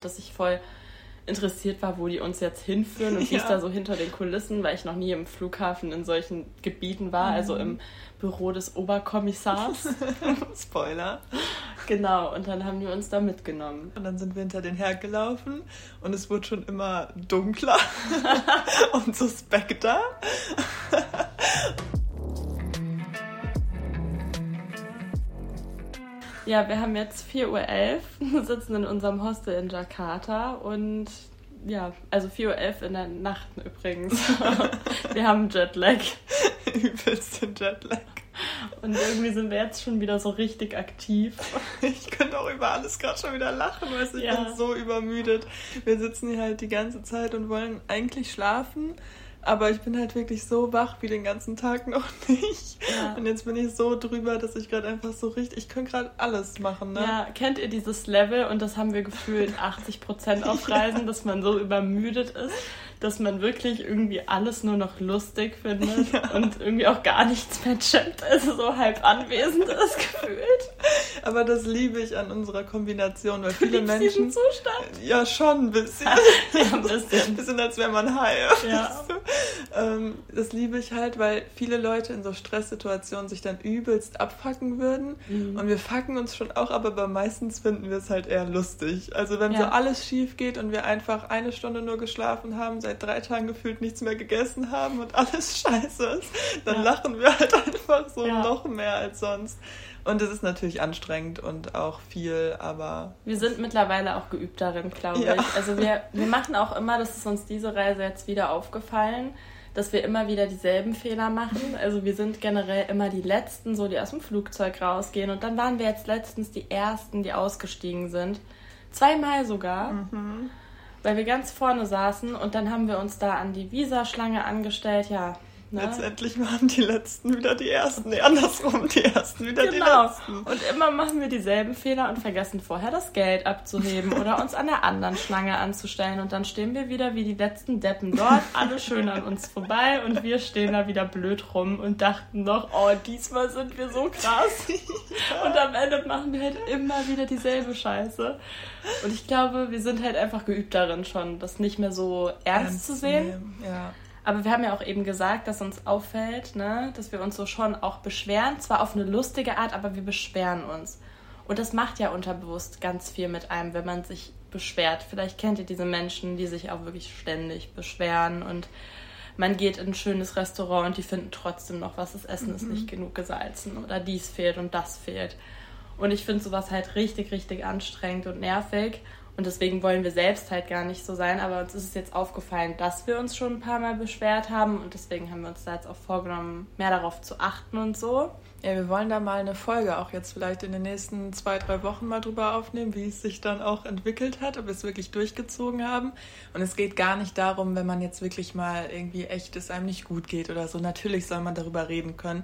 dass ich voll interessiert war, wo die uns jetzt hinführen und wie es da so hinter den Kulissen, weil ich noch nie im Flughafen in solchen Gebieten war, also mhm. also im Büro des Oberkommissars. Spoiler. Genau, und dann haben die uns da mitgenommen. Und dann sind wir hinter den hergelaufen und es wurde schon immer dunkler und suspekter. Ja, wir haben jetzt 4.11 Uhr, sitzen in unserem Hostel in Jakarta und ja, also 4.11 Uhr in der Nacht übrigens. wir haben Jetlag. Übelst den Jetlag. Und irgendwie sind wir jetzt schon wieder so richtig aktiv. Ich könnte auch über alles gerade schon wieder lachen, weil ich ja. bin so übermüdet. Wir sitzen hier halt die ganze Zeit und wollen eigentlich schlafen. Aber ich bin halt wirklich so wach wie den ganzen Tag noch nicht. Ja. Und jetzt bin ich so drüber, dass ich gerade einfach so richtig, ich könnte gerade alles machen. Ne? Ja, kennt ihr dieses Level? Und das haben wir gefühlt 80 Prozent auf Reisen, ja. dass man so übermüdet ist, dass man wirklich irgendwie alles nur noch lustig findet ja. und irgendwie auch gar nichts mehr checkt, also so halb anwesend ist gefühlt. Aber das liebe ich an unserer Kombination, weil viele Menschen. Zustand? Ja, schon ein bisschen. ja, ein bisschen. ein bisschen als wäre man high. Ja. Ähm, das liebe ich halt, weil viele Leute in so Stresssituationen sich dann übelst abfacken würden. Mhm. Und wir facken uns schon auch, aber meistens finden wir es halt eher lustig. Also wenn ja. so alles schief geht und wir einfach eine Stunde nur geschlafen haben, seit drei Tagen gefühlt nichts mehr gegessen haben und alles scheiße ist, dann ja. lachen wir halt einfach so ja. noch mehr als sonst. Und es ist natürlich anstrengend und auch viel, aber. Wir sind mittlerweile auch geübt darin, glaube ja. ich. Also wir, wir machen auch immer, das ist uns diese Reise jetzt wieder aufgefallen, dass wir immer wieder dieselben Fehler machen. Also wir sind generell immer die Letzten, so die aus dem Flugzeug rausgehen. Und dann waren wir jetzt letztens die Ersten, die ausgestiegen sind. Zweimal sogar. Mhm weil wir ganz vorne saßen und dann haben wir uns da an die Visaschlange angestellt. Ja, Ne? Letztendlich waren die Letzten wieder die Ersten. Nee, andersrum, die Ersten wieder genau. die Letzten. Und immer machen wir dieselben Fehler und vergessen vorher das Geld abzuheben oder uns an der anderen Schlange anzustellen. Und dann stehen wir wieder wie die letzten Deppen dort, alle schön an uns vorbei und wir stehen da wieder blöd rum und dachten noch, oh, diesmal sind wir so krass. Und am Ende machen wir halt immer wieder dieselbe Scheiße. Und ich glaube, wir sind halt einfach geübt darin schon, das nicht mehr so ernst, ernst zu sehen. Ja. Aber wir haben ja auch eben gesagt, dass uns auffällt, ne, dass wir uns so schon auch beschweren. Zwar auf eine lustige Art, aber wir beschweren uns. Und das macht ja unterbewusst ganz viel mit einem, wenn man sich beschwert. Vielleicht kennt ihr diese Menschen, die sich auch wirklich ständig beschweren und man geht in ein schönes Restaurant und die finden trotzdem noch was, das Essen mhm. ist nicht genug gesalzen oder dies fehlt und das fehlt. Und ich finde sowas halt richtig, richtig anstrengend und nervig. Und deswegen wollen wir selbst halt gar nicht so sein. Aber uns ist es jetzt aufgefallen, dass wir uns schon ein paar Mal beschwert haben. Und deswegen haben wir uns da jetzt auch vorgenommen, mehr darauf zu achten und so. Ja, wir wollen da mal eine Folge auch jetzt vielleicht in den nächsten zwei, drei Wochen mal drüber aufnehmen, wie es sich dann auch entwickelt hat, ob wir es wirklich durchgezogen haben. Und es geht gar nicht darum, wenn man jetzt wirklich mal irgendwie echt es einem nicht gut geht oder so. Natürlich soll man darüber reden können.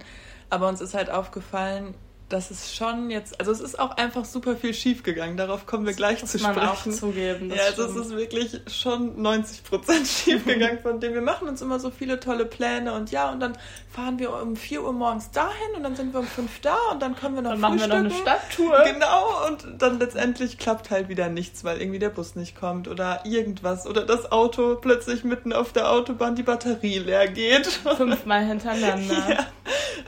Aber uns ist halt aufgefallen, das ist schon jetzt, also es ist auch einfach super viel schief gegangen. Darauf kommen wir gleich das zu muss sprechen. Auch zugeben. Ja, also es ist wirklich schon 90 Prozent schief gegangen von dem. Wir machen uns immer so viele tolle Pläne und ja, und dann fahren wir um 4 Uhr morgens dahin und dann sind wir um 5 da und dann können wir noch Dann machen wir noch eine Stadttour. Genau, und dann letztendlich klappt halt wieder nichts, weil irgendwie der Bus nicht kommt oder irgendwas oder das Auto plötzlich mitten auf der Autobahn die Batterie leer geht. Fünfmal hintereinander. Ja.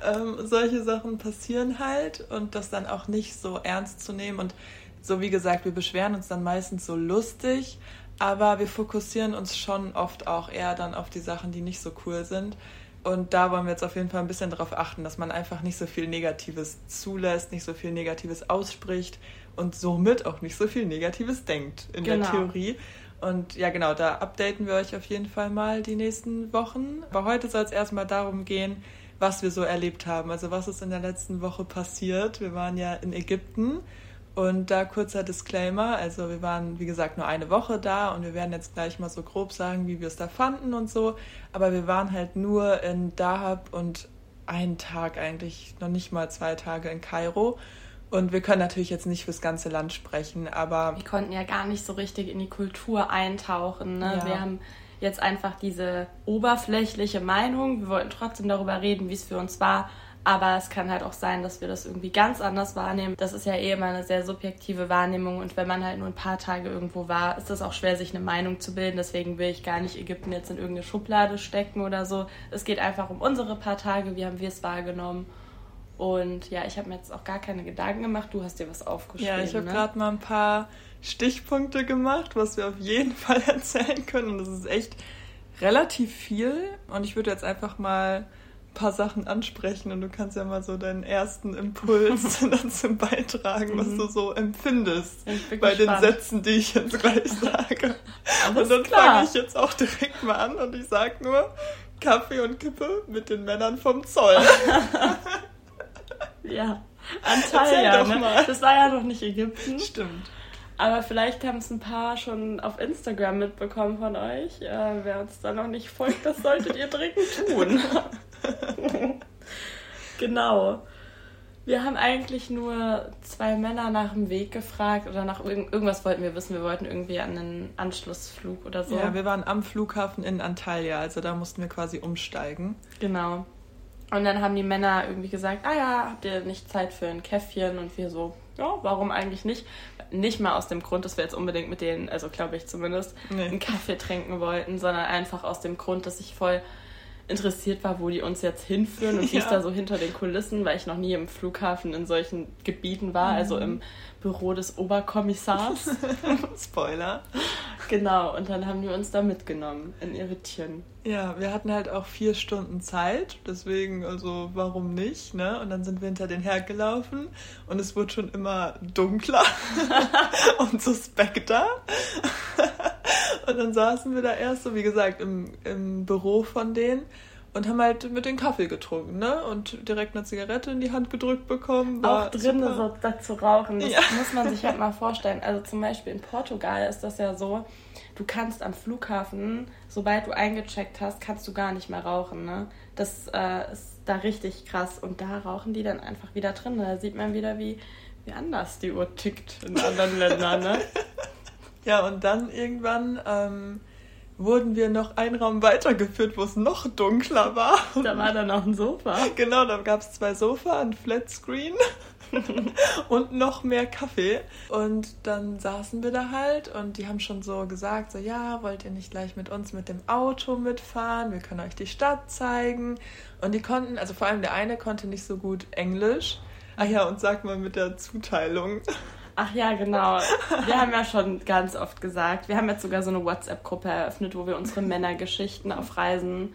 Ähm, solche Sachen passieren halt und das dann auch nicht so ernst zu nehmen. Und so wie gesagt, wir beschweren uns dann meistens so lustig, aber wir fokussieren uns schon oft auch eher dann auf die Sachen, die nicht so cool sind. Und da wollen wir jetzt auf jeden Fall ein bisschen darauf achten, dass man einfach nicht so viel Negatives zulässt, nicht so viel Negatives ausspricht und somit auch nicht so viel Negatives denkt in genau. der Theorie. Und ja, genau, da updaten wir euch auf jeden Fall mal die nächsten Wochen. Aber heute soll es erstmal darum gehen, was wir so erlebt haben. Also was ist in der letzten Woche passiert. Wir waren ja in Ägypten und da kurzer Disclaimer. Also wir waren, wie gesagt, nur eine Woche da und wir werden jetzt gleich mal so grob sagen, wie wir es da fanden und so. Aber wir waren halt nur in Dahab und einen Tag eigentlich, noch nicht mal zwei Tage in Kairo. Und wir können natürlich jetzt nicht fürs ganze Land sprechen, aber. Wir konnten ja gar nicht so richtig in die Kultur eintauchen. Ne? Ja. Wir haben jetzt einfach diese oberflächliche Meinung. Wir wollten trotzdem darüber reden, wie es für uns war, Aber es kann halt auch sein, dass wir das irgendwie ganz anders wahrnehmen. Das ist ja eh immer eine sehr subjektive Wahrnehmung und wenn man halt nur ein paar Tage irgendwo war, ist es auch schwer, sich eine Meinung zu bilden. Deswegen will ich gar nicht Ägypten jetzt in irgendeine Schublade stecken oder so. Es geht einfach um unsere paar Tage, wie haben wir es wahrgenommen. Und ja, ich habe mir jetzt auch gar keine Gedanken gemacht. Du hast dir was aufgeschrieben. Ja, ich habe ne? gerade mal ein paar Stichpunkte gemacht, was wir auf jeden Fall erzählen können. Und das ist echt relativ viel. Und ich würde jetzt einfach mal paar Sachen ansprechen und du kannst ja mal so deinen ersten Impuls dazu beitragen, was mhm. du so empfindest bei gespannt. den Sätzen, die ich jetzt gleich sage. und dann fange ich jetzt auch direkt mal an und ich sage nur Kaffee und Kippe mit den Männern vom Zoll. Ja, Antalya, ne? Das war ja noch nicht Ägypten. Stimmt. Aber vielleicht haben es ein paar schon auf Instagram mitbekommen von euch. Äh, wer uns da noch nicht folgt, das solltet ihr dringend tun. genau. Wir haben eigentlich nur zwei Männer nach dem Weg gefragt oder nach irg irgendwas wollten wir wissen. Wir wollten irgendwie an einen Anschlussflug oder so. Ja, wir waren am Flughafen in Antalya, also da mussten wir quasi umsteigen. Genau. Und dann haben die Männer irgendwie gesagt, ah ja, habt ihr nicht Zeit für ein Käffchen? Und wir so, ja, warum eigentlich nicht? Nicht mal aus dem Grund, dass wir jetzt unbedingt mit denen, also glaube ich zumindest, nee. einen Kaffee trinken wollten, sondern einfach aus dem Grund, dass ich voll interessiert war, wo die uns jetzt hinführen und wie es da so hinter den Kulissen, weil ich noch nie im Flughafen in solchen Gebieten war, also mhm. also im Büro des Oberkommissars. Spoiler. Genau, und dann haben die uns da mitgenommen in ihre Tieren. Ja, wir hatten halt auch vier Stunden Zeit, deswegen, also warum nicht, ne? Und dann sind wir hinter den hergelaufen und es wurde schon immer dunkler und suspekter. und dann saßen wir da erst so, wie gesagt, im, im Büro von denen und haben halt mit den Kaffee getrunken, ne? Und direkt eine Zigarette in die Hand gedrückt bekommen. War Auch drin so dazu rauchen, das ja. muss man sich halt mal vorstellen. Also zum Beispiel in Portugal ist das ja so, du kannst am Flughafen, sobald du eingecheckt hast, kannst du gar nicht mehr rauchen, ne? Das äh, ist da richtig krass. Und da rauchen die dann einfach wieder drin. Da sieht man wieder, wie, wie anders die Uhr tickt in anderen Ländern, ne? Ja, und dann irgendwann... Ähm wurden wir noch einen Raum weitergeführt, wo es noch dunkler war. Da war dann auch ein Sofa. Genau, da gab es zwei Sofa, ein Flatscreen und noch mehr Kaffee. Und dann saßen wir da halt und die haben schon so gesagt, so ja, wollt ihr nicht gleich mit uns mit dem Auto mitfahren? Wir können euch die Stadt zeigen. Und die konnten, also vor allem der eine konnte nicht so gut Englisch. Ach ja, und sag mal mit der Zuteilung. Ach ja, genau. Wir haben ja schon ganz oft gesagt, wir haben jetzt sogar so eine WhatsApp-Gruppe eröffnet, wo wir unsere Männergeschichten auf Reisen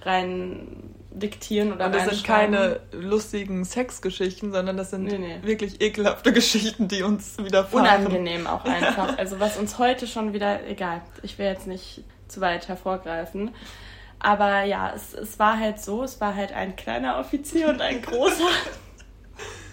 rein diktieren oder Und das sind keine lustigen Sexgeschichten, sondern das sind nee, nee. wirklich ekelhafte Geschichten, die uns widerfahren. Unangenehm auch einfach. Also was uns heute schon wieder, egal, ich will jetzt nicht zu weit hervorgreifen. Aber ja, es, es war halt so, es war halt ein kleiner Offizier und ein großer.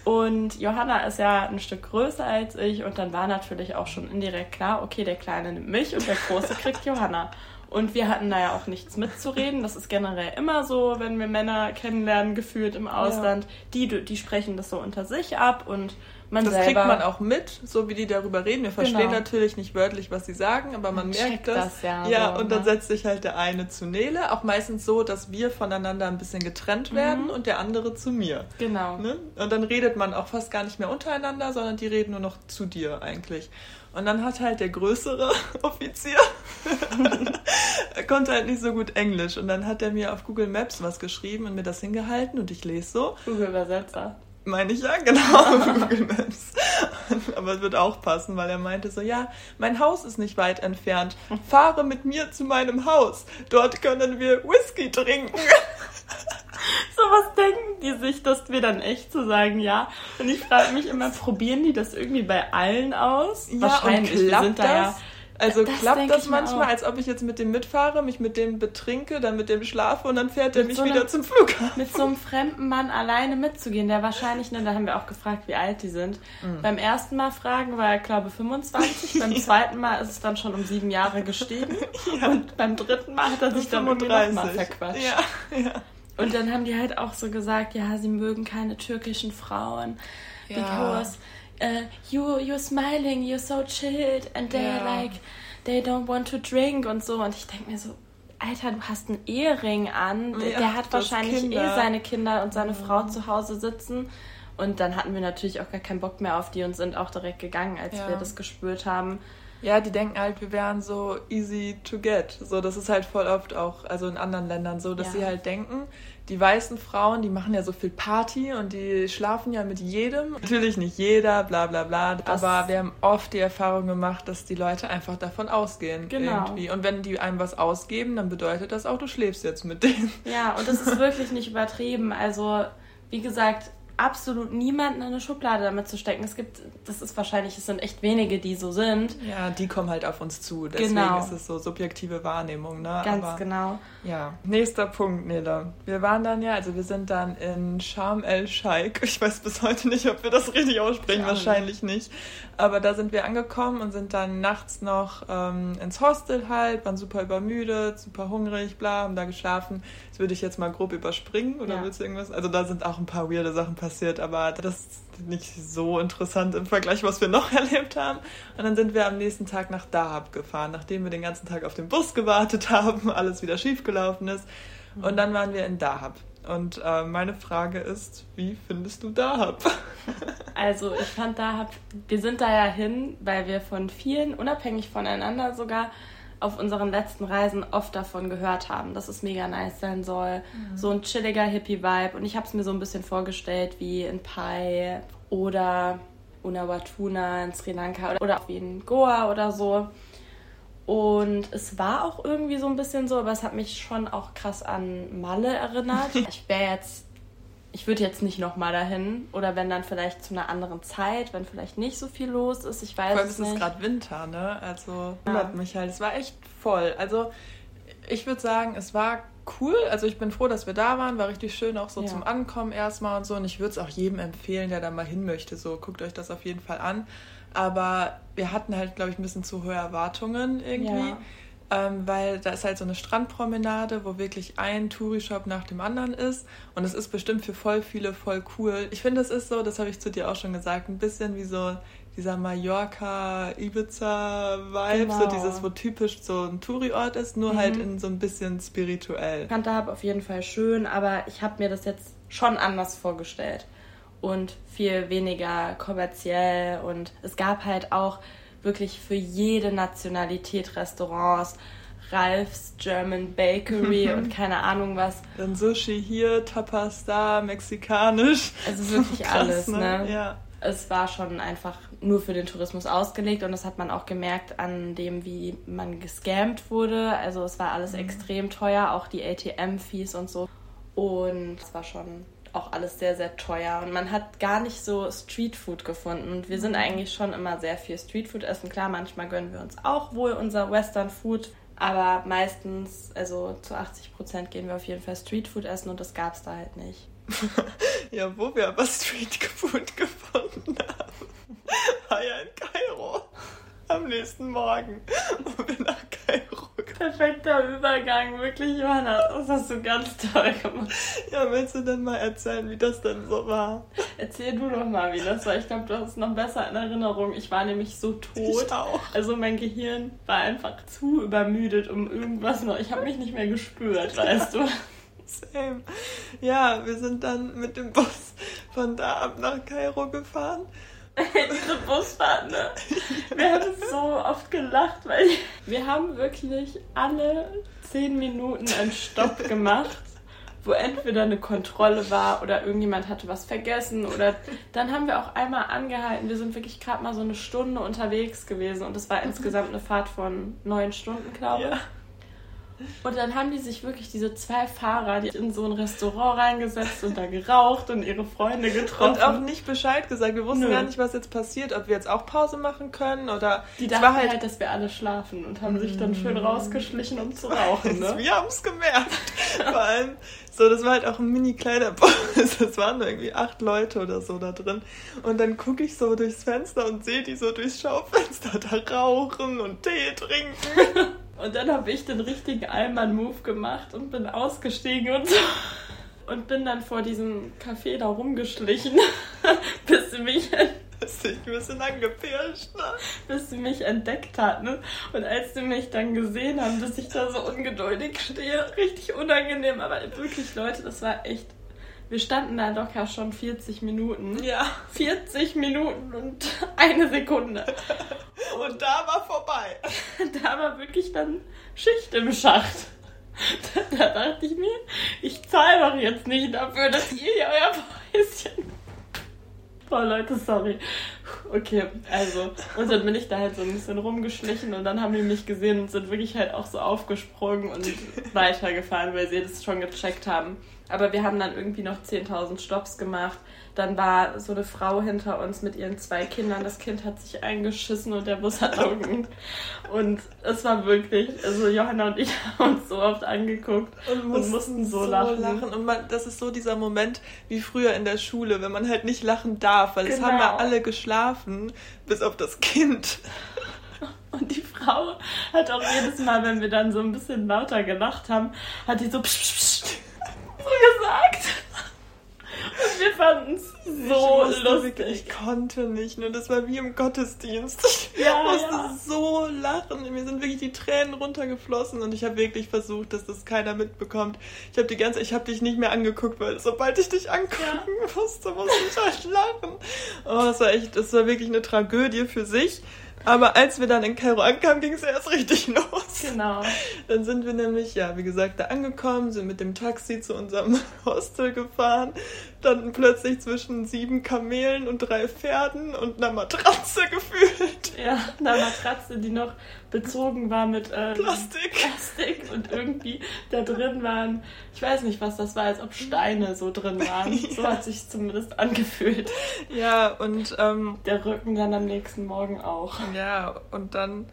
Und Johanna ist ja ein Stück größer als ich und dann war natürlich auch schon indirekt klar, okay, der Kleine nimmt mich und der Große kriegt Johanna. Und wir hatten da ja auch nichts mitzureden. Das ist generell immer so, wenn wir Männer kennenlernen, gefühlt im Ausland. Ja. Die, die sprechen das so unter sich ab und man das selber... kriegt man auch mit, so wie die darüber reden. Wir verstehen genau. natürlich nicht wörtlich, was sie sagen, aber man, man merkt das. das ja, ja so, und dann ne? setzt sich halt der eine zu Nele. Auch meistens so, dass wir voneinander ein bisschen getrennt werden mhm. und der andere zu mir. Genau. Ne? Und dann redet man auch fast gar nicht mehr untereinander, sondern die reden nur noch zu dir eigentlich. Und dann hat halt der größere Offizier, er konnte halt nicht so gut Englisch. Und dann hat er mir auf Google Maps was geschrieben und mir das hingehalten und ich lese so. Google Übersetzer. Meine ich ja, genau, Google Maps. Aber es wird auch passen, weil er meinte so, ja, mein Haus ist nicht weit entfernt. Fahre mit mir zu meinem Haus. Dort können wir Whisky trinken. So was denken die sich, dass wir dann echt so sagen, ja. Und ich frage mich immer, probieren die das irgendwie bei allen aus? Ja, Wahrscheinlich. Und klappt wir sind das? da ja also das klappt das manchmal, als ob ich jetzt mit dem mitfahre, mich mit dem betrinke, dann mit dem schlafe und dann fährt er mich so wieder zum Flughafen. Mit so einem fremden Mann alleine mitzugehen, der wahrscheinlich, ne, da haben wir auch gefragt, wie alt die sind. Mhm. Beim ersten Mal fragen war er, glaube ich, 25. beim zweiten Mal ist es dann schon um sieben Jahre gestiegen. ja. Und beim dritten Mal hat er sich dann nochmal verquatscht. Ja, ja. Und dann haben die halt auch so gesagt, ja, sie mögen keine türkischen Frauen. Ja. Because uh, you you're smiling, you're so chilled and they're ja. like they don't want to drink und so und ich denke mir so Alter, du hast einen Ehering an. Ja, der hat wahrscheinlich eh seine Kinder und seine Frau zu Hause sitzen. Und dann hatten wir natürlich auch gar keinen Bock mehr auf die und sind auch direkt gegangen, als ja. wir das gespürt haben. Ja, die denken halt, wir wären so easy to get. So, das ist halt voll oft auch, also in anderen Ländern so, dass ja. sie halt denken, die weißen Frauen, die machen ja so viel Party und die schlafen ja mit jedem. Natürlich nicht jeder, bla bla bla. Das aber wir haben oft die Erfahrung gemacht, dass die Leute einfach davon ausgehen. Genau. Irgendwie. Und wenn die einem was ausgeben, dann bedeutet das auch, du schläfst jetzt mit denen. Ja, und das ist wirklich nicht übertrieben. Also, wie gesagt, absolut niemanden in eine Schublade damit zu stecken. Es gibt, das ist wahrscheinlich, es sind echt wenige, die so sind. Ja, die kommen halt auf uns zu. Deswegen genau. ist es so subjektive Wahrnehmung, ne? Ganz Aber, genau. Ja. Nächster Punkt, Nele. Wir waren dann ja, also wir sind dann in Sharm el-Sheikh. Ich weiß bis heute nicht, ob wir das richtig aussprechen, wahrscheinlich nicht. Aber da sind wir angekommen und sind dann nachts noch ähm, ins Hostel halt, waren super übermüdet, super hungrig, bla, haben da geschlafen. Das würde ich jetzt mal grob überspringen oder ja. willst du irgendwas? Also da sind auch ein paar weirde Sachen passiert, aber das ist nicht so interessant im Vergleich, was wir noch erlebt haben. Und dann sind wir am nächsten Tag nach Dahab gefahren, nachdem wir den ganzen Tag auf den Bus gewartet haben, alles wieder schiefgelaufen ist. Und dann waren wir in Dahab. Und äh, meine Frage ist, wie findest du Dahab? Also ich fand Dahab, wir sind da ja hin, weil wir von vielen, unabhängig voneinander sogar, auf unseren letzten Reisen oft davon gehört haben, dass es mega nice sein soll. Mhm. So ein chilliger Hippie-Vibe. Und ich habe es mir so ein bisschen vorgestellt wie in Pai oder Unawatuna in Sri Lanka oder, oder wie in Goa oder so. Und es war auch irgendwie so ein bisschen so, aber es hat mich schon auch krass an Malle erinnert. Ich wäre jetzt, ich würde jetzt nicht nochmal dahin. Oder wenn dann vielleicht zu einer anderen Zeit, wenn vielleicht nicht so viel los ist. Ich weiß Vor allem es nicht. Ist gerade Winter, ne? Also wundert ja. mich halt. Es war echt voll. Also ich würde sagen, es war cool. Also ich bin froh, dass wir da waren. War richtig schön auch so ja. zum Ankommen erstmal und so. Und ich würde es auch jedem empfehlen, der da mal hin möchte. So guckt euch das auf jeden Fall an. Aber wir hatten halt, glaube ich, ein bisschen zu hohe Erwartungen irgendwie. Ja. Ähm, weil da ist halt so eine Strandpromenade, wo wirklich ein Touri-Shop nach dem anderen ist. Und es ist bestimmt für voll viele voll cool. Ich finde, es ist so, das habe ich zu dir auch schon gesagt, ein bisschen wie so dieser Mallorca-Ibiza-Vibe, genau. so dieses, wo typisch so ein Touri-Ort ist, nur halt mhm. halt in so ein bisschen spirituell. Da auf jeden Fall schön, aber ich habe mir das jetzt schon anders vorgestellt und viel weniger kommerziell. Und es gab halt auch wirklich für jede Nationalität Restaurants. Ralphs German Bakery und keine Ahnung was. Dann Sushi hier, Tapas da, mexikanisch. Also wirklich Krass, alles, ne? ne? Ja. Es war schon einfach nur für den Tourismus ausgelegt und das hat man auch gemerkt an dem, wie man gescammt wurde. Also es war alles mhm. extrem teuer, auch die ATM-Fees und so. Und es war schon auch alles sehr, sehr teuer und man hat gar nicht so Streetfood gefunden. Und wir sind mhm. eigentlich schon immer sehr viel Streetfood essen. Klar, manchmal gönnen wir uns auch wohl unser Western Food, aber meistens, also zu 80 Prozent gehen wir auf jeden Fall Streetfood essen und das gab es da halt nicht. ja, wo wir aber Streetfood gefunden haben, war ja in Kairo am nächsten Morgen, wo wir nach Perfekter Übergang, wirklich, Johanna. Das hast du ganz toll gemacht. Ja, willst du denn mal erzählen, wie das denn so war? Erzähl du doch mal, wie das war. Ich glaube, du hast es noch besser in Erinnerung. Ich war nämlich so tot. Ich auch. Also mein Gehirn war einfach zu übermüdet, um irgendwas noch. Ich habe mich nicht mehr gespürt, weißt du. Same. Ja, wir sind dann mit dem Bus von da ab nach Kairo gefahren. Diese Busfahrt, ne? Wir haben so oft gelacht, weil wir haben wirklich alle zehn Minuten einen Stopp gemacht, wo entweder eine Kontrolle war oder irgendjemand hatte was vergessen oder dann haben wir auch einmal angehalten. Wir sind wirklich gerade mal so eine Stunde unterwegs gewesen und es war insgesamt eine Fahrt von neun Stunden, glaube ich. Ja. Und dann haben die sich wirklich diese zwei Fahrer, die in so ein Restaurant reingesetzt und da geraucht und ihre Freunde getroffen. Und auch nicht Bescheid gesagt. Wir wussten Nö. gar nicht, was jetzt passiert, ob wir jetzt auch Pause machen können oder. Die dachten halt, halt, dass wir alle schlafen und haben sich dann schön mm. rausgeschlichen, um zu rauchen. Ne? wir haben es gemerkt. Vor allem, so, das war halt auch ein mini kleiner Bus. Es waren nur irgendwie acht Leute oder so da drin. Und dann gucke ich so durchs Fenster und sehe die so durchs Schaufenster da rauchen und Tee trinken. Und dann habe ich den richtigen Allmann-Move gemacht und bin ausgestiegen und so. Und bin dann vor diesem Café da rumgeschlichen, bis sie mich hast dich ein bisschen angepirscht, ne? Bis sie mich entdeckt hat, ne? Und als sie mich dann gesehen haben, dass ich da so ungeduldig stehe, richtig unangenehm, aber wirklich, Leute, das war echt. Wir standen da locker schon 40 Minuten. Ja. 40 Minuten und eine Sekunde. Und da war vorbei. Da war wirklich dann Schicht im Schacht. Da, da dachte ich mir, ich zahle doch jetzt nicht dafür, dass ihr hier euer Häuschen. Boah, Leute, sorry. Okay, also, und dann bin ich da halt so ein bisschen rumgeschlichen und dann haben die mich gesehen und sind wirklich halt auch so aufgesprungen und weitergefahren, weil sie das schon gecheckt haben. Aber wir haben dann irgendwie noch 10.000 Stopps gemacht. Dann war so eine Frau hinter uns mit ihren zwei Kindern. Das Kind hat sich eingeschissen und der Bus hat Augen. Und es war wirklich, also Johanna und ich haben uns so oft angeguckt und mussten, und mussten so, so, lachen. lachen. Und man, das ist so dieser Moment wie früher in der Schule, wenn man halt nicht lachen darf, weil genau. es haben ja alle geschlafen, bis auf das Kind. Und die Frau hat auch jedes Mal, wenn wir dann so ein bisschen lauter gelacht haben, hat die so psch, psch, psch, gesagt. Es so ich lustig. Wirklich, ich konnte nicht, nur das war wie im Gottesdienst. Ich ja, musste ja. so lachen. Mir sind wirklich die Tränen runtergeflossen und ich habe wirklich versucht, dass das keiner mitbekommt. Ich habe die ganze, ich habe dich nicht mehr angeguckt, weil sobald ich dich angucken ja. musste, musste ich halt lachen. Oh, das war echt, das war wirklich eine Tragödie für sich. Aber als wir dann in Kairo ankamen, ging es erst richtig los. Genau. Dann sind wir nämlich, ja, wie gesagt, da angekommen, sind mit dem Taxi zu unserem Hostel gefahren, dann plötzlich zwischen sieben Kamelen und drei Pferden und einer Matratze gefühlt. Ja, einer Matratze, die noch bezogen war mit ähm, Plastik. Plastik und irgendwie da drin waren, ich weiß nicht, was das war, als ob Steine so drin waren. ja. So hat sich zumindest angefühlt. Ja, und ähm, der Rücken dann am nächsten Morgen auch. Ja, und dann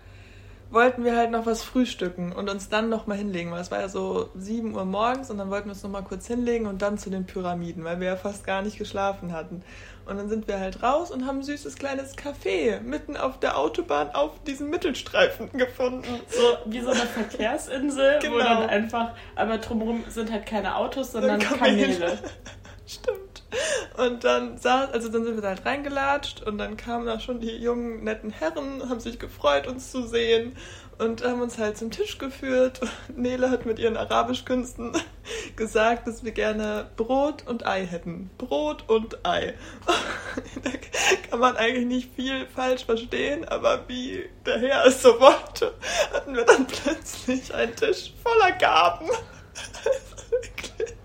wollten wir halt noch was frühstücken und uns dann noch mal hinlegen, weil es war ja so 7 Uhr morgens und dann wollten wir uns noch mal kurz hinlegen und dann zu den Pyramiden, weil wir ja fast gar nicht geschlafen hatten. Und dann sind wir halt raus und haben ein süßes kleines Café mitten auf der Autobahn auf diesem Mittelstreifen gefunden. So wie so eine Verkehrsinsel, genau. wo dann einfach, aber drumherum sind halt keine Autos, sondern Kamele. Kamele. Stimmt. Und dann saß, also dann sind wir da halt reingelatscht und dann kamen da schon die jungen, netten Herren, haben sich gefreut, uns zu sehen und haben uns halt zum Tisch geführt. Nele hat mit ihren Arabischkünsten gesagt, dass wir gerne Brot und Ei hätten. Brot und Ei. da kann man eigentlich nicht viel falsch verstehen, aber wie der Herr es so wollte, hatten wir dann plötzlich einen Tisch voller Gaben.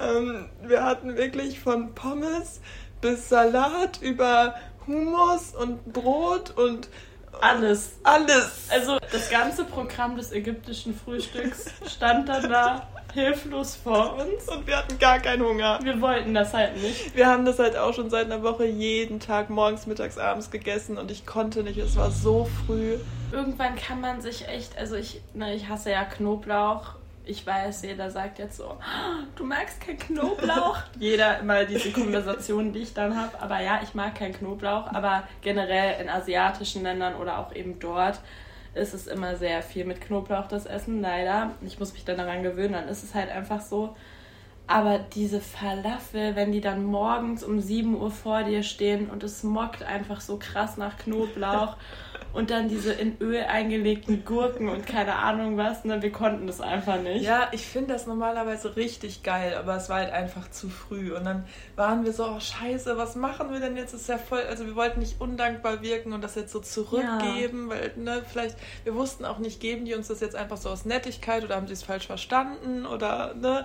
Ähm, wir hatten wirklich von Pommes bis Salat über Hummus und Brot und alles. Alles. Also das ganze Programm des ägyptischen Frühstücks stand dann da hilflos vor uns. Und wir hatten gar keinen Hunger. Wir wollten das halt nicht. Wir haben das halt auch schon seit einer Woche jeden Tag morgens, mittags, abends gegessen und ich konnte nicht. Es war so früh. Irgendwann kann man sich echt, also ich, ne, ich hasse ja Knoblauch ich weiß, jeder sagt jetzt so, du magst kein Knoblauch. jeder immer diese Konversationen, die ich dann habe. Aber ja, ich mag kein Knoblauch. Aber generell in asiatischen Ländern oder auch eben dort ist es immer sehr viel mit Knoblauch das Essen, leider. Ich muss mich dann daran gewöhnen, dann ist es halt einfach so. Aber diese Falafel, wenn die dann morgens um 7 Uhr vor dir stehen und es mockt einfach so krass nach Knoblauch und dann diese in Öl eingelegten Gurken und keine Ahnung was. Ne? Wir konnten das einfach nicht. Ja, ich finde das normalerweise richtig geil, aber es war halt einfach zu früh. Und dann waren wir so, oh scheiße, was machen wir denn jetzt? Das ist ja voll, also wir wollten nicht undankbar wirken und das jetzt so zurückgeben, ja. weil, ne, vielleicht, wir wussten auch nicht, geben die uns das jetzt einfach so aus Nettigkeit oder haben sie es falsch verstanden oder, ne?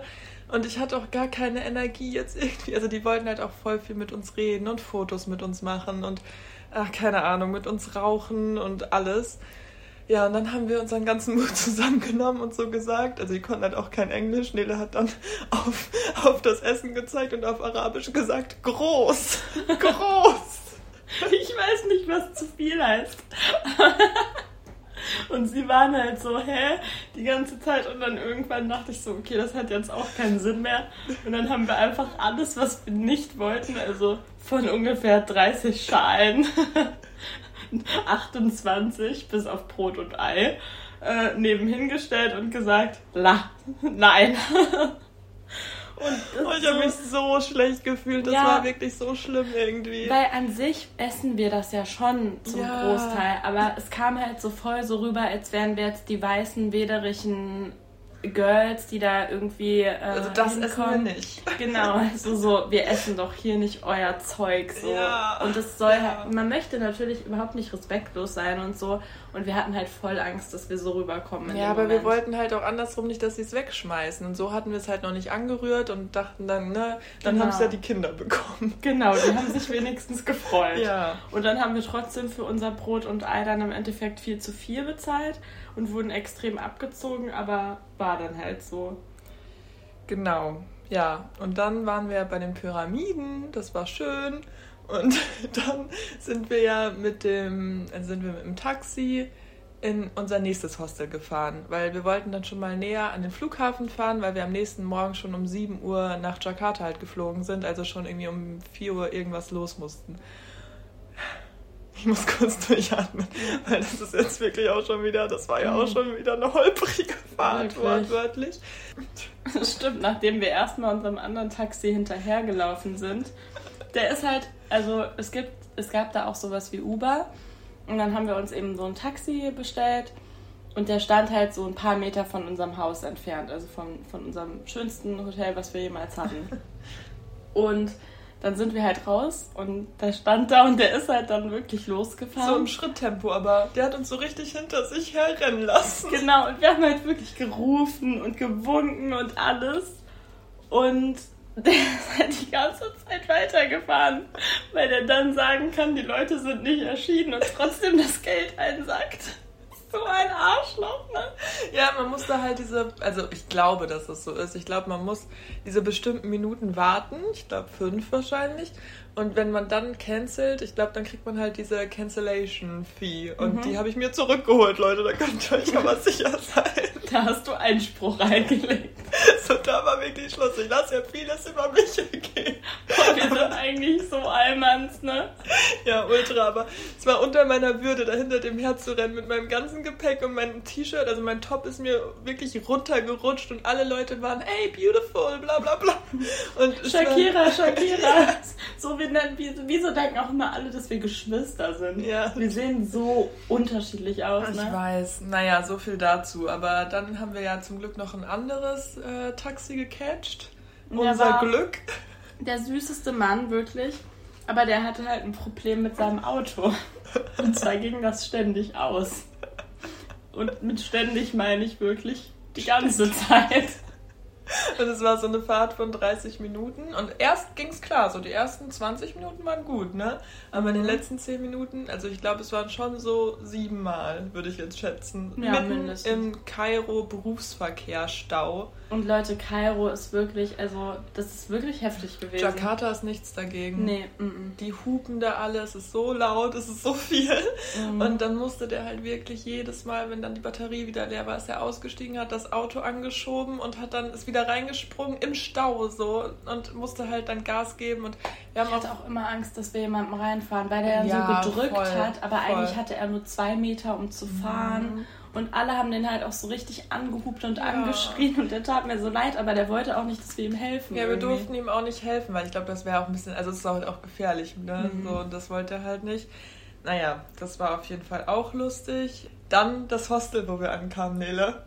Und ich hatte auch gar keine Energie jetzt irgendwie. Also die wollten halt auch voll viel mit uns reden und Fotos mit uns machen und ach, keine Ahnung, mit uns rauchen und alles. Ja, und dann haben wir unseren ganzen Mut zusammengenommen und so gesagt. Also, die konnten halt auch kein Englisch. Nele hat dann auf, auf das Essen gezeigt und auf Arabisch gesagt: groß, groß. ich weiß nicht, was zu viel heißt. Und sie waren halt so, hä, die ganze Zeit. Und dann irgendwann dachte ich so, okay, das hat jetzt auch keinen Sinn mehr. Und dann haben wir einfach alles, was wir nicht wollten, also von ungefähr 30 Schalen, 28 bis auf Brot und Ei, äh, nebenhin gestellt und gesagt, la, nein. Und oh, ich habe mich so schlecht gefühlt. Das ja, war wirklich so schlimm irgendwie. Weil an sich essen wir das ja schon zum ja. Großteil. Aber es kam halt so voll so rüber, als wären wir jetzt die weißen, wederischen Girls, die da irgendwie. Äh, also das hinkommen. essen wir nicht. Genau, also so, wir essen doch hier nicht euer Zeug so. Ja, und es soll ja. halt, man möchte natürlich überhaupt nicht respektlos sein und so. Und wir hatten halt voll Angst, dass wir so rüberkommen. Ja, aber Moment. wir wollten halt auch andersrum nicht, dass sie es wegschmeißen. Und so hatten wir es halt noch nicht angerührt und dachten dann, ne, dann genau. haben es ja die Kinder bekommen. Genau, die haben sich wenigstens gefreut. Ja. Und dann haben wir trotzdem für unser Brot und Ei dann im Endeffekt viel zu viel bezahlt und wurden extrem abgezogen, aber war dann halt so. Genau, ja. Und dann waren wir bei den Pyramiden, das war schön. Und dann sind wir ja mit dem, also sind wir mit dem Taxi in unser nächstes Hostel gefahren, weil wir wollten dann schon mal näher an den Flughafen fahren, weil wir am nächsten Morgen schon um 7 Uhr nach Jakarta halt geflogen sind, also schon irgendwie um 4 Uhr irgendwas los mussten. Ich muss kurz durchatmen, weil das ist jetzt wirklich auch schon wieder, das war ja auch mhm. schon wieder eine holprige Fahrt, wortwörtlich. Stimmt, nachdem wir erstmal unserem anderen Taxi hinterhergelaufen sind. Der ist halt, also es gibt, es gab da auch sowas wie Uber. Und dann haben wir uns eben so ein Taxi bestellt. Und der stand halt so ein paar Meter von unserem Haus entfernt, also von, von unserem schönsten Hotel, was wir jemals hatten. Und dann sind wir halt raus und der stand da und der ist halt dann wirklich losgefahren. So im Schritttempo, aber der hat uns so richtig hinter sich herrennen lassen. Genau, und wir haben halt wirklich gerufen und gewunken und alles. Und der ist halt die ganze Zeit weitergefahren, weil der dann sagen kann, die Leute sind nicht erschienen und trotzdem das Geld einsackt so ein Arschloch, ne? Ja, man muss da halt diese, also ich glaube, dass es so ist. Ich glaube, man muss diese bestimmten Minuten warten. Ich glaube fünf wahrscheinlich. Und wenn man dann cancelt, ich glaube, dann kriegt man halt diese Cancellation Fee. Und mhm. die habe ich mir zurückgeholt, Leute. Da könnt ihr euch aber sicher sein. Da hast du Einspruch reingelegt. So, da war wirklich Schluss. Ich lasse ja vieles über mich gehen. Boah, wir sind eigentlich so Allmanns, ne? Ja, ultra. Aber es war unter meiner Würde, da hinter dem herzurennen mit meinem ganzen Gepäck und meinem T-Shirt. Also mein Top ist mir wirklich runtergerutscht und alle Leute waren, hey, beautiful, bla bla bla. Und Shakira, Shakira. So wie wir, wieso denken auch immer alle, dass wir Geschwister sind? Ja. Wir sehen so unterschiedlich aus. Ich ne? weiß. Naja, so viel dazu. Aber dann haben wir ja zum Glück noch ein anderes äh, Taxi gecatcht. Unser Glück. Der süßeste Mann, wirklich. Aber der hatte halt ein Problem mit seinem Auto. Und zwar ging das ständig aus. Und mit ständig meine ich wirklich die ganze Zeit. Und es war so eine Fahrt von 30 Minuten. Und erst ging es klar, so die ersten 20 Minuten waren gut, ne? Aber in den mhm. letzten 10 Minuten, also ich glaube, es waren schon so siebenmal, würde ich jetzt schätzen. Ja, Mitten mindestens. im Kairo Berufsverkehrsstau. Und Leute, Kairo ist wirklich, also das ist wirklich heftig gewesen. Jakarta ist nichts dagegen. Nee, mm -mm. Die hupen da alle, es ist so laut, es ist so viel. Mm. Und dann musste der halt wirklich jedes Mal, wenn dann die Batterie wieder leer war, ist er ausgestiegen, hat das Auto angeschoben und hat dann ist wieder reingesprungen im Stau so und musste halt dann Gas geben. Und wir haben ich hatte auch, auch immer Angst, dass wir jemandem reinfahren, weil der ja, so gedrückt voll, hat, aber voll. eigentlich hatte er nur zwei Meter, um zu fahren. Mhm. Und alle haben den halt auch so richtig angehupt und ja. angeschrien und der tat mir so leid, aber der wollte auch nicht, dass wir ihm helfen. Ja, irgendwie. wir durften ihm auch nicht helfen, weil ich glaube, das wäre auch ein bisschen, also es ist halt auch gefährlich, ne? Mhm. So, und das wollte er halt nicht. Naja, das war auf jeden Fall auch lustig. Dann das Hostel, wo wir ankamen, Nele.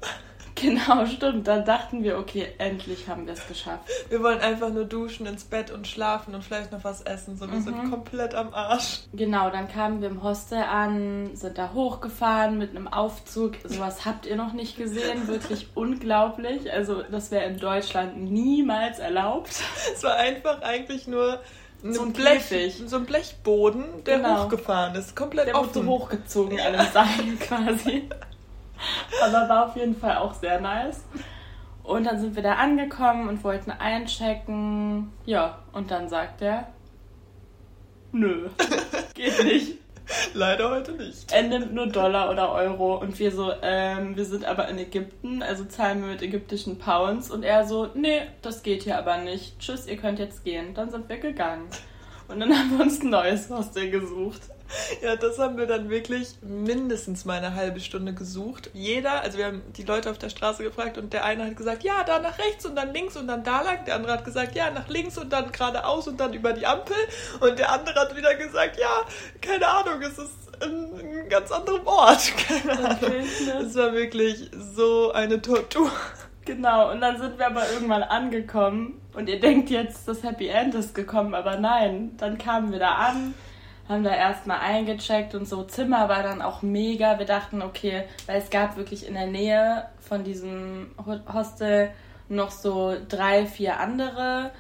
Genau, stimmt. Dann dachten wir, okay, endlich haben wir es geschafft. Wir wollen einfach nur duschen, ins Bett und schlafen und vielleicht noch was essen. So, wir mhm. sind komplett am Arsch. Genau, dann kamen wir im Hostel an, sind da hochgefahren mit einem Aufzug. Sowas habt ihr noch nicht gesehen. Wirklich unglaublich. Also, das wäre in Deutschland niemals erlaubt. Es war einfach eigentlich nur so ein, Blech, so ein Blechboden, der genau. hochgefahren ist. Komplett der offen. So hochgezogen, alle Seiten quasi. Aber war auf jeden Fall auch sehr nice. Und dann sind wir da angekommen und wollten einchecken. Ja, und dann sagt er, nö, geht nicht. Leider heute nicht. Er nimmt nur Dollar oder Euro und wir so, ähm, wir sind aber in Ägypten, also zahlen wir mit ägyptischen Pounds und er so, nee, das geht hier aber nicht. Tschüss, ihr könnt jetzt gehen. Dann sind wir gegangen. Und dann haben wir uns ein neues Hostel gesucht. Ja, das haben wir dann wirklich mindestens mal eine halbe Stunde gesucht. Jeder, also wir haben die Leute auf der Straße gefragt und der eine hat gesagt, ja, da nach rechts und dann links und dann da lang. Der andere hat gesagt, ja, nach links und dann geradeaus und dann über die Ampel. Und der andere hat wieder gesagt, ja, keine Ahnung, es ist ein, ein ganz anderer Ort. Keine Ahnung. Okay, ne? Es war wirklich so eine Tortur. Genau, und dann sind wir aber irgendwann angekommen und ihr denkt jetzt, das Happy End ist gekommen, aber nein, dann kamen wir da an haben da erstmal eingecheckt und so. Zimmer war dann auch mega. Wir dachten, okay, weil es gab wirklich in der Nähe von diesem Hostel noch so drei, vier andere,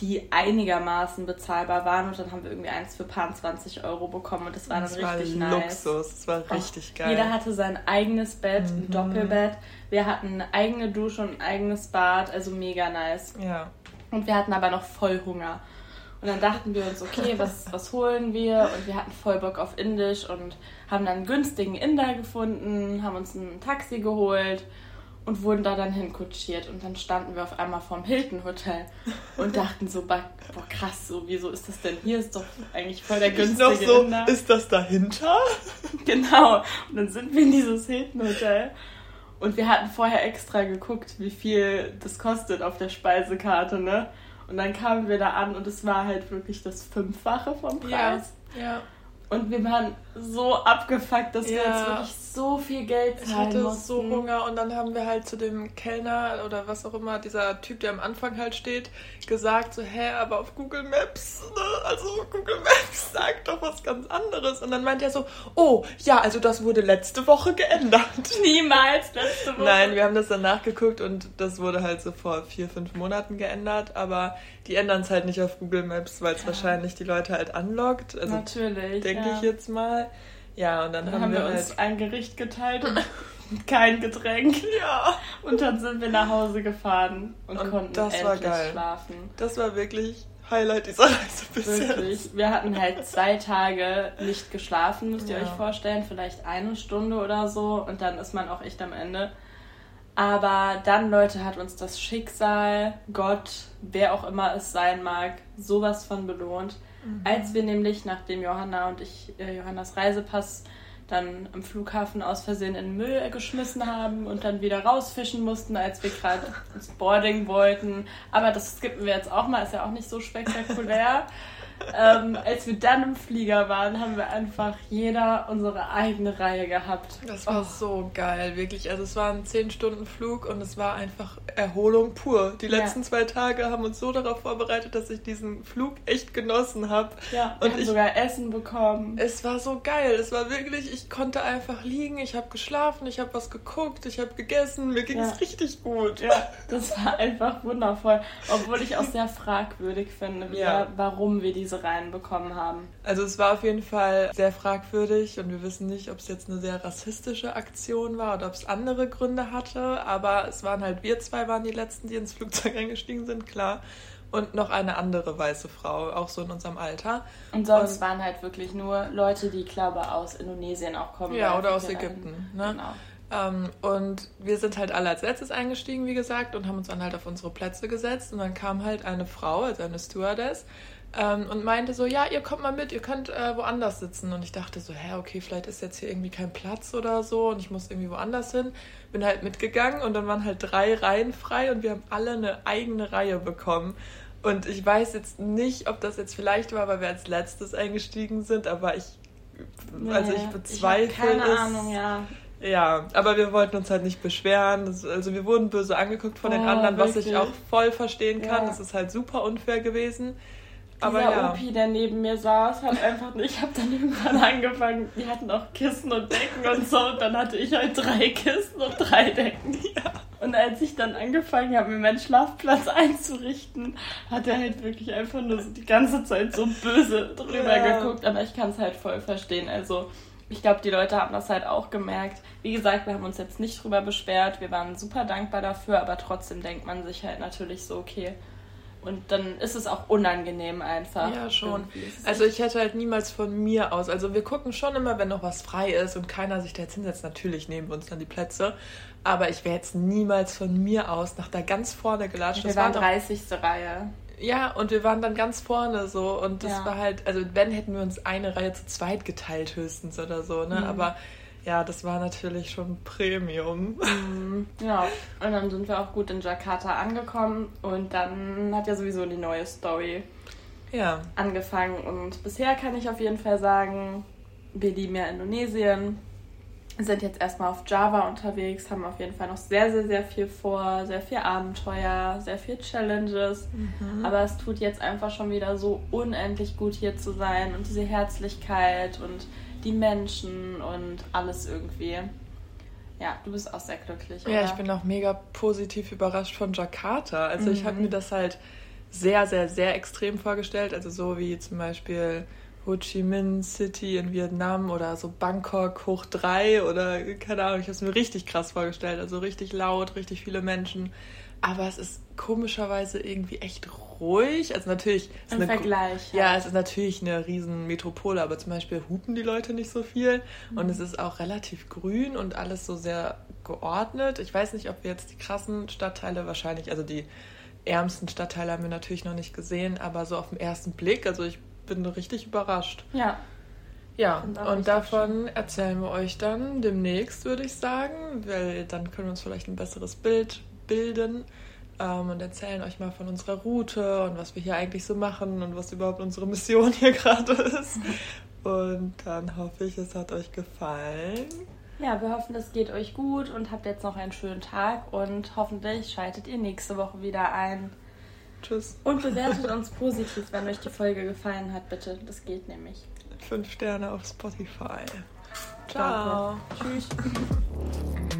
die einigermaßen bezahlbar waren. Und dann haben wir irgendwie eins für paar 20 Euro bekommen und das war dann das richtig war nice. Luxus, das war richtig geil. Jeder hatte sein eigenes Bett, mhm. ein Doppelbett. Wir hatten eine eigene Dusche und ein eigenes Bad, also mega nice. Ja. Und wir hatten aber noch voll Hunger. Und dann dachten wir uns, okay, was, was holen wir? Und wir hatten voll Bock auf Indisch und haben dann einen günstigen Inder gefunden, haben uns ein Taxi geholt und wurden da dann hinkutschiert. Und dann standen wir auf einmal vorm Hilton Hotel und dachten so, boah krass, so, wieso ist das denn hier? Ist doch eigentlich voll der günstige ich so, Inder. Ist das dahinter? Genau. Und dann sind wir in dieses Hilton Hotel. Und wir hatten vorher extra geguckt, wie viel das kostet auf der Speisekarte, ne? Und dann kamen wir da an und es war halt wirklich das Fünffache vom Preis. Ja. ja. Und wir waren so abgefuckt, dass ja. wir jetzt wirklich so viel Geld zahlen Ich hatte mussten. so Hunger und dann haben wir halt zu dem Kellner oder was auch immer, dieser Typ, der am Anfang halt steht, gesagt so, hä, aber auf Google Maps, ne? also Google Maps sagt doch was ganz anderes. Und dann meint er so, oh, ja, also das wurde letzte Woche geändert. Niemals letzte Woche. Nein, wir haben das dann nachgeguckt und das wurde halt so vor vier, fünf Monaten geändert, aber die ändern es halt nicht auf Google Maps, weil es ja. wahrscheinlich die Leute halt anlockt. Also Natürlich. Denke ja. ich jetzt mal. Ja, und dann, dann haben, haben, wir, wir uns halt ein Gericht geteilt und kein Getränk. Ja. Und dann sind wir nach Hause gefahren und, und konnten das endlich war geil. schlafen. Das war wirklich Highlight dieser Reise bis Wirklich. Jetzt. Wir hatten halt zwei Tage nicht geschlafen, müsst ihr ja. euch vorstellen. Vielleicht eine Stunde oder so. Und dann ist man auch echt am Ende. Aber dann, Leute, hat uns das Schicksal, Gott, wer auch immer es sein mag, sowas von belohnt. Mhm. Als wir nämlich, nachdem Johanna und ich äh, Johannas Reisepass dann am Flughafen aus Versehen in den Müll geschmissen haben und dann wieder rausfischen mussten, als wir gerade ins Boarding wollten. Aber das skippen wir jetzt auch mal, ist ja auch nicht so spektakulär. ähm, als wir dann im Flieger waren, haben wir einfach jeder unsere eigene Reihe gehabt. Das war oh. so geil, wirklich. Also es war ein 10-Stunden-Flug und es war einfach Erholung pur. Die letzten ja. zwei Tage haben uns so darauf vorbereitet, dass ich diesen Flug echt genossen habe. Ja, und ich sogar Essen bekommen. Es war so geil. Es war wirklich, ich konnte einfach liegen, ich habe geschlafen, ich habe was geguckt, ich habe gegessen, mir ging es ja. richtig gut. Ja, das war einfach wundervoll. Obwohl ich auch sehr fragwürdig finde, ja. warum wir diese diese Reihen bekommen haben. Also es war auf jeden Fall sehr fragwürdig und wir wissen nicht, ob es jetzt eine sehr rassistische Aktion war oder ob es andere Gründe hatte, aber es waren halt wir zwei waren die letzten, die ins Flugzeug eingestiegen sind, klar. Und noch eine andere weiße Frau, auch so in unserem Alter. Und sonst und, waren halt wirklich nur Leute, die, glaube aus Indonesien auch kommen. Ja, oder aus Ägypten. Ne? Genau. Ähm, und wir sind halt alle als letztes eingestiegen, wie gesagt, und haben uns dann halt auf unsere Plätze gesetzt. Und dann kam halt eine Frau, also eine Stewardess, ähm, und meinte so, ja, ihr kommt mal mit, ihr könnt äh, woanders sitzen. Und ich dachte so, hä, okay, vielleicht ist jetzt hier irgendwie kein Platz oder so und ich muss irgendwie woanders hin. Bin halt mitgegangen und dann waren halt drei Reihen frei und wir haben alle eine eigene Reihe bekommen. Und ich weiß jetzt nicht, ob das jetzt vielleicht war, weil wir als letztes eingestiegen sind, aber ich, also ich bezweifle ich keine es. Ahnung, ja. Ja, aber wir wollten uns halt nicht beschweren. also wir wurden böse angeguckt von oh, den anderen, wirklich? was ich auch voll verstehen kann. Ja. Das ist halt super unfair gewesen. Aber Dieser ja. Opi, der neben mir saß, hat einfach nicht. Ich habe dann irgendwann angefangen. Die hatten auch Kissen und Decken und so. Und dann hatte ich halt drei Kissen und drei Decken. Ja. Und als ich dann angefangen habe, mir meinen Schlafplatz einzurichten, hat er halt wirklich einfach nur so die ganze Zeit so böse drüber ja. geguckt. Aber ich kann es halt voll verstehen. Also ich glaube, die Leute haben das halt auch gemerkt. Wie gesagt, wir haben uns jetzt nicht drüber beschwert. Wir waren super dankbar dafür. Aber trotzdem denkt man sich halt natürlich so, okay und dann ist es auch unangenehm einfach. Ja, schon. Also ich hätte halt niemals von mir aus. Also wir gucken schon immer, wenn noch was frei ist und keiner sich da jetzt hinsetzt. Natürlich nehmen wir uns dann die Plätze. Aber ich wäre jetzt niemals von mir aus nach da ganz vorne gelatscht. Wir das waren war 30. Reihe. Ja, und wir waren dann ganz vorne so und das Ja. war halt, also wenn hätten wir uns eine Reihe zu zweit geteilt höchstens oder so, ne? Mhm. Aber ja, das war natürlich schon Premium. Ja, und dann sind wir auch gut in Jakarta angekommen und dann hat ja sowieso die neue Story Ja, angefangen. Und bisher kann ich auf jeden Fall sagen, wir lieben ja Indonesien, sind jetzt erstmal auf Java unterwegs, haben auf jeden Fall noch sehr, sehr, sehr viel vor, sehr viel Abenteuer, sehr viel Challenges. Aber es tut jetzt einfach schon wieder so unendlich gut hier zu sein und diese Herzlichkeit und die Menschen und alles irgendwie. Ja, du bist auch sehr glücklich. ja, oder? ich bin auch mega positiv überrascht von Jakarta. Also ich Mhm. habe mir das halt sehr, sehr, sehr extrem vorgestellt. Also so wie zum Beispiel Ho Chi Minh City in Vietnam oder so Bangkok hoch drei oder keine Ahnung, ich habe es mir richtig krass vorgestellt. Also richtig laut, richtig viele Menschen. Aber es ist komischerweise irgendwie echt ruhig. Also natürlich ist Im eine- Vergleich. Ja, es ist natürlich eine riesen Metropole, aber zum Beispiel hupen die Leute nicht so viel Mhm. und es ist auch relativ grün und alles so sehr geordnet. Ich weiß nicht, ob wir jetzt die krassen Stadtteile wahrscheinlich, also die ärmsten Stadtteile haben wir natürlich noch nicht gesehen, aber so auf den ersten Blick, also ich bin richtig überrascht. Ja, Ja, Und davon erzählen wir euch dann demnächst, würde ich sagen, weil dann können wir uns vielleicht ein besseres Bild bilden ähm, und erzählen euch mal von unserer Route und was wir hier eigentlich so machen und was überhaupt unsere Mission hier gerade ist. Und dann hoffe ich, es hat euch gefallen. Ja, wir hoffen, es geht euch gut und habt jetzt noch einen schönen Tag und hoffentlich schaltet ihr nächste Woche wieder ein. Tschüss. Und bewertet uns positiv, wenn euch die Folge gefallen hat, bitte. Das geht nämlich. Fünf Sterne auf Spotify. Ciao. Ciao. Tschüss.